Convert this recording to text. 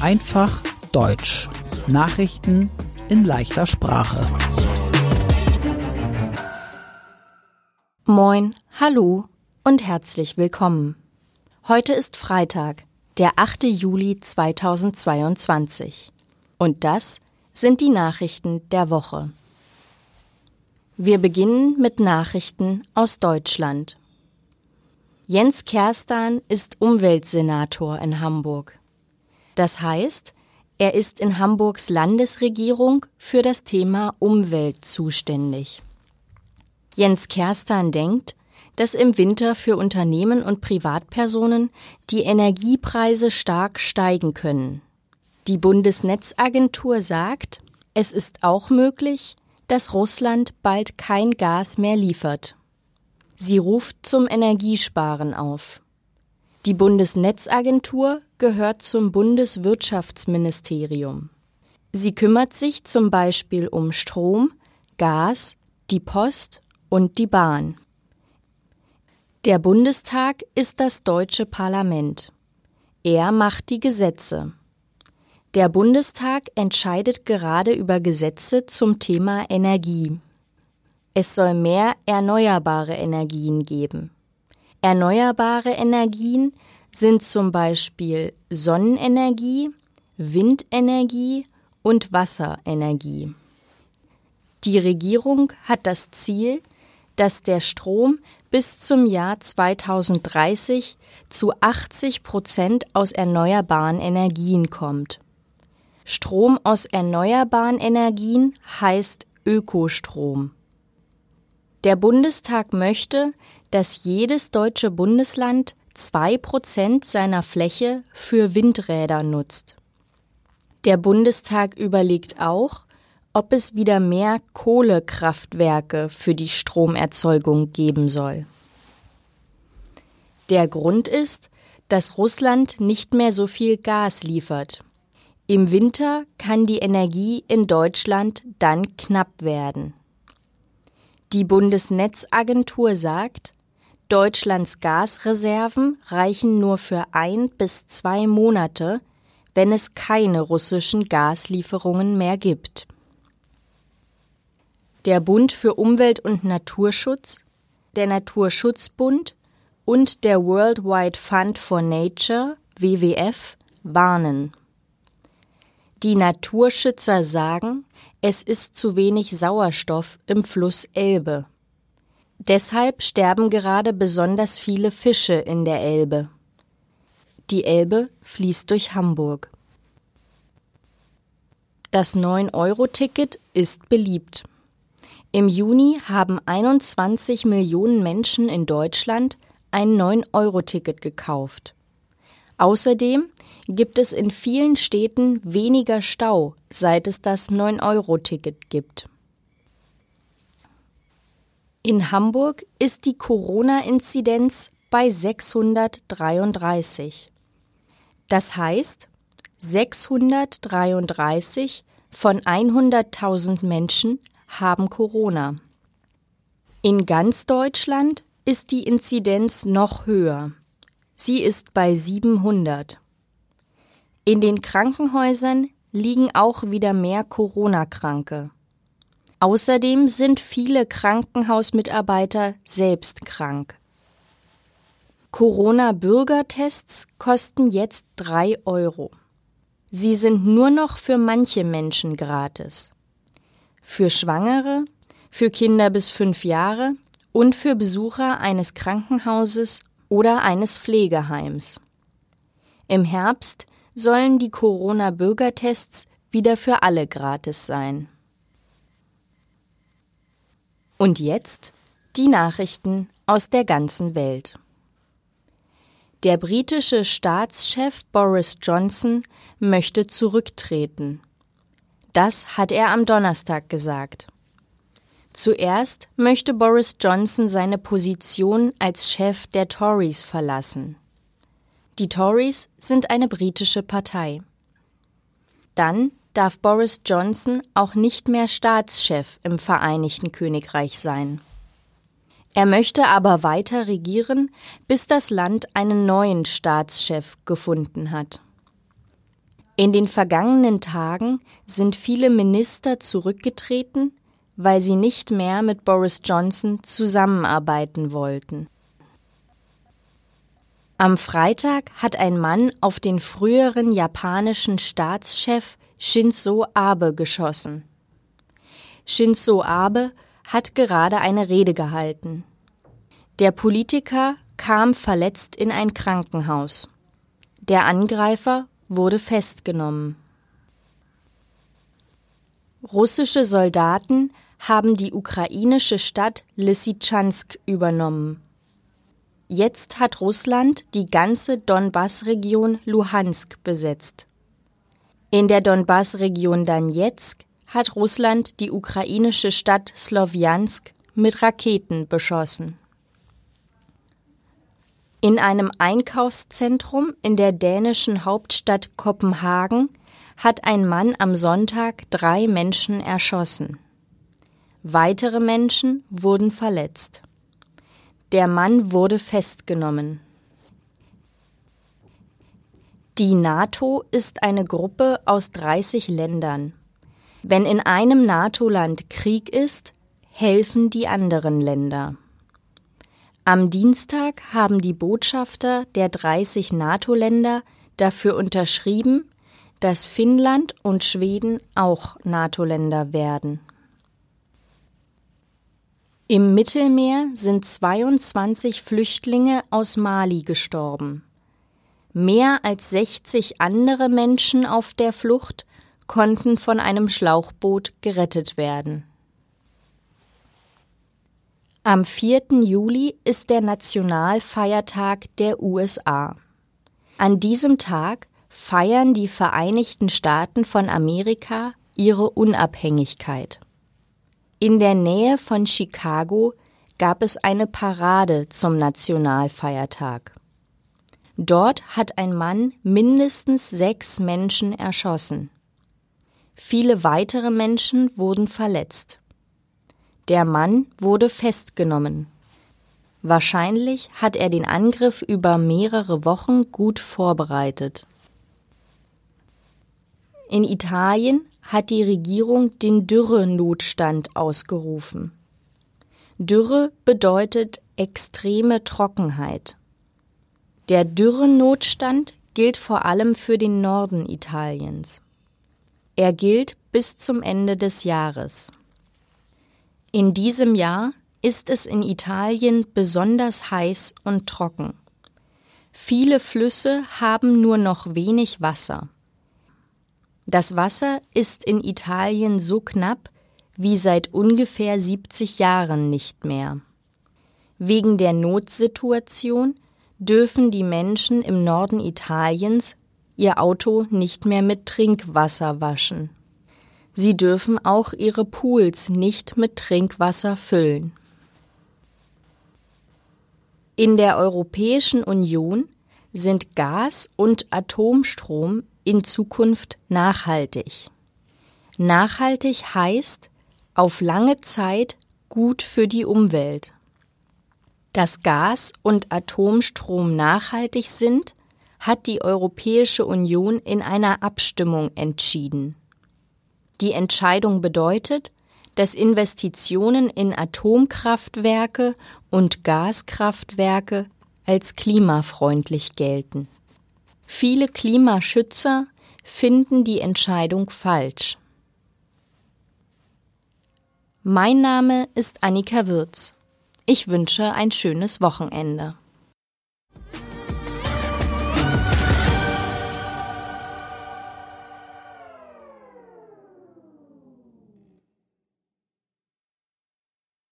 Einfach Deutsch. Nachrichten in leichter Sprache. Moin, hallo und herzlich willkommen. Heute ist Freitag, der 8. Juli 2022. Und das sind die Nachrichten der Woche. Wir beginnen mit Nachrichten aus Deutschland. Jens Kerstan ist Umweltsenator in Hamburg. Das heißt, er ist in Hamburgs Landesregierung für das Thema Umwelt zuständig. Jens Kerstan denkt, dass im Winter für Unternehmen und Privatpersonen die Energiepreise stark steigen können. Die Bundesnetzagentur sagt, es ist auch möglich, dass Russland bald kein Gas mehr liefert. Sie ruft zum Energiesparen auf. Die Bundesnetzagentur gehört zum Bundeswirtschaftsministerium. Sie kümmert sich zum Beispiel um Strom, Gas, die Post und die Bahn. Der Bundestag ist das deutsche Parlament. Er macht die Gesetze. Der Bundestag entscheidet gerade über Gesetze zum Thema Energie. Es soll mehr erneuerbare Energien geben. Erneuerbare Energien sind zum Beispiel Sonnenenergie, Windenergie und Wasserenergie. Die Regierung hat das Ziel, dass der Strom bis zum Jahr 2030 zu 80 Prozent aus erneuerbaren Energien kommt. Strom aus erneuerbaren Energien heißt Ökostrom. Der Bundestag möchte, dass jedes deutsche Bundesland zwei Prozent seiner Fläche für Windräder nutzt. Der Bundestag überlegt auch, ob es wieder mehr Kohlekraftwerke für die Stromerzeugung geben soll. Der Grund ist, dass Russland nicht mehr so viel Gas liefert. Im Winter kann die Energie in Deutschland dann knapp werden. Die Bundesnetzagentur sagt, Deutschlands Gasreserven reichen nur für ein bis zwei Monate, wenn es keine russischen Gaslieferungen mehr gibt. Der Bund für Umwelt und Naturschutz, der Naturschutzbund und der Worldwide Fund for Nature WWF warnen. Die Naturschützer sagen, es ist zu wenig Sauerstoff im Fluss Elbe. Deshalb sterben gerade besonders viele Fische in der Elbe. Die Elbe fließt durch Hamburg. Das 9-Euro-Ticket ist beliebt. Im Juni haben 21 Millionen Menschen in Deutschland ein 9-Euro-Ticket gekauft. Außerdem gibt es in vielen Städten weniger Stau, seit es das 9-Euro-Ticket gibt. In Hamburg ist die Corona-Inzidenz bei 633. Das heißt, 633 von 100.000 Menschen haben Corona. In ganz Deutschland ist die Inzidenz noch höher. Sie ist bei 700. In den Krankenhäusern liegen auch wieder mehr Corona-Kranke. Außerdem sind viele Krankenhausmitarbeiter selbst krank. Corona-Bürgertests kosten jetzt drei Euro. Sie sind nur noch für manche Menschen gratis. Für Schwangere, für Kinder bis fünf Jahre und für Besucher eines Krankenhauses oder eines Pflegeheims. Im Herbst sollen die Corona-Bürgertests wieder für alle gratis sein. Und jetzt die Nachrichten aus der ganzen Welt. Der britische Staatschef Boris Johnson möchte zurücktreten. Das hat er am Donnerstag gesagt. Zuerst möchte Boris Johnson seine Position als Chef der Tories verlassen. Die Tories sind eine britische Partei. Dann darf Boris Johnson auch nicht mehr Staatschef im Vereinigten Königreich sein. Er möchte aber weiter regieren, bis das Land einen neuen Staatschef gefunden hat. In den vergangenen Tagen sind viele Minister zurückgetreten, weil sie nicht mehr mit Boris Johnson zusammenarbeiten wollten. Am Freitag hat ein Mann auf den früheren japanischen Staatschef Shinzo Abe geschossen. Shinzo Abe hat gerade eine Rede gehalten. Der Politiker kam verletzt in ein Krankenhaus. Der Angreifer wurde festgenommen. Russische Soldaten haben die ukrainische Stadt Lysychansk übernommen. Jetzt hat Russland die ganze Donbass-Region Luhansk besetzt. In der Donbass-Region Donetsk hat Russland die ukrainische Stadt Slowjansk mit Raketen beschossen. In einem Einkaufszentrum in der dänischen Hauptstadt Kopenhagen hat ein Mann am Sonntag drei Menschen erschossen. Weitere Menschen wurden verletzt. Der Mann wurde festgenommen. Die NATO ist eine Gruppe aus 30 Ländern. Wenn in einem NATO-Land Krieg ist, helfen die anderen Länder. Am Dienstag haben die Botschafter der 30 NATO-Länder dafür unterschrieben, dass Finnland und Schweden auch NATO-Länder werden. Im Mittelmeer sind 22 Flüchtlinge aus Mali gestorben. Mehr als 60 andere Menschen auf der Flucht konnten von einem Schlauchboot gerettet werden. Am 4. Juli ist der Nationalfeiertag der USA. An diesem Tag feiern die Vereinigten Staaten von Amerika ihre Unabhängigkeit. In der Nähe von Chicago gab es eine Parade zum Nationalfeiertag. Dort hat ein Mann mindestens sechs Menschen erschossen. Viele weitere Menschen wurden verletzt. Der Mann wurde festgenommen. Wahrscheinlich hat er den Angriff über mehrere Wochen gut vorbereitet. In Italien hat die Regierung den Dürrenotstand ausgerufen. Dürre bedeutet extreme Trockenheit. Der Dürrenotstand gilt vor allem für den Norden Italiens. Er gilt bis zum Ende des Jahres. In diesem Jahr ist es in Italien besonders heiß und trocken. Viele Flüsse haben nur noch wenig Wasser. Das Wasser ist in Italien so knapp wie seit ungefähr 70 Jahren nicht mehr. Wegen der Notsituation dürfen die Menschen im Norden Italiens ihr Auto nicht mehr mit Trinkwasser waschen. Sie dürfen auch ihre Pools nicht mit Trinkwasser füllen. In der Europäischen Union sind Gas und Atomstrom in Zukunft nachhaltig. Nachhaltig heißt auf lange Zeit gut für die Umwelt. Dass Gas und Atomstrom nachhaltig sind, hat die Europäische Union in einer Abstimmung entschieden. Die Entscheidung bedeutet, dass Investitionen in Atomkraftwerke und Gaskraftwerke als klimafreundlich gelten. Viele Klimaschützer finden die Entscheidung falsch. Mein Name ist Annika Würz. Ich wünsche ein schönes Wochenende.